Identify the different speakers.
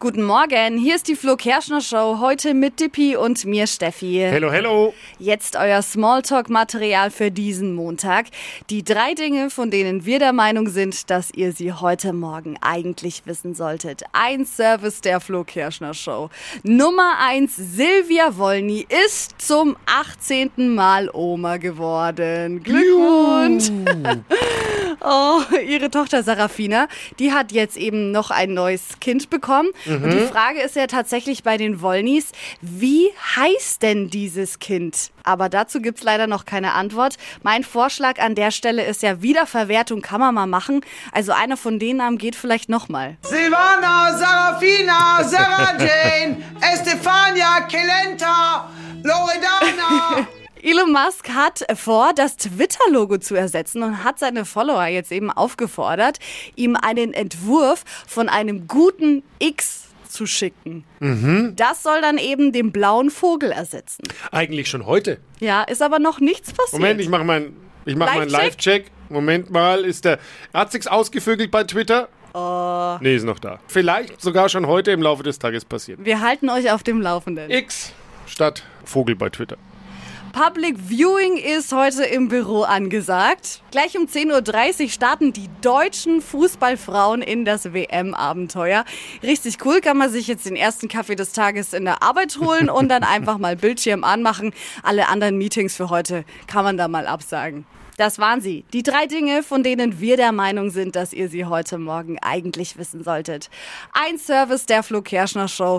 Speaker 1: Guten Morgen, hier ist die Flo Kerschner Show, heute mit Dippi und mir Steffi.
Speaker 2: Hello, hello.
Speaker 1: Jetzt euer Smalltalk-Material für diesen Montag. Die drei Dinge, von denen wir der Meinung sind, dass ihr sie heute Morgen eigentlich wissen solltet. Ein Service der Flo Kerschner Show. Nummer eins, Silvia Wolny ist zum 18. Mal Oma geworden. Glückwunsch! Oh, ihre Tochter Sarafina, die hat jetzt eben noch ein neues Kind bekommen. Und die Frage ist ja tatsächlich bei den Wollnys, wie heißt denn dieses Kind? Aber dazu gibt's leider noch keine Antwort. Mein Vorschlag an der Stelle ist ja, Wiederverwertung kann man mal machen. Also einer von den Namen geht vielleicht nochmal.
Speaker 3: Silvana, Sarafina, Sarah Jane, Estefania, Kelenta, Loredana.
Speaker 1: Elon Musk hat vor, das Twitter-Logo zu ersetzen und hat seine Follower jetzt eben aufgefordert, ihm einen Entwurf von einem guten X zu schicken. Das soll dann eben den blauen Vogel ersetzen.
Speaker 2: Eigentlich schon heute.
Speaker 1: Ja, ist aber noch nichts passiert.
Speaker 2: Moment, ich mache mein, ich mach meinen
Speaker 1: Live-Check?
Speaker 2: Live-Check. Moment mal, ist der. Hat sich's ausgevögelt bei Twitter? Oh. Nee, ist noch da. Vielleicht sogar schon heute im Laufe des Tages passiert.
Speaker 1: Wir halten euch auf dem Laufenden.
Speaker 2: X statt Vogel bei Twitter.
Speaker 1: Public Viewing ist heute im Büro angesagt. Gleich um 10.30 Uhr starten die deutschen Fußballfrauen in das WM-Abenteuer. Richtig cool, kann man sich jetzt den ersten Kaffee des Tages in der Arbeit holen und dann einfach mal Bildschirm anmachen. Alle anderen Meetings für heute kann man da mal absagen. Das waren sie. Die drei Dinge, von denen wir der Meinung sind, dass ihr sie heute Morgen eigentlich wissen solltet. Ein Service der Flo Kerschner Show.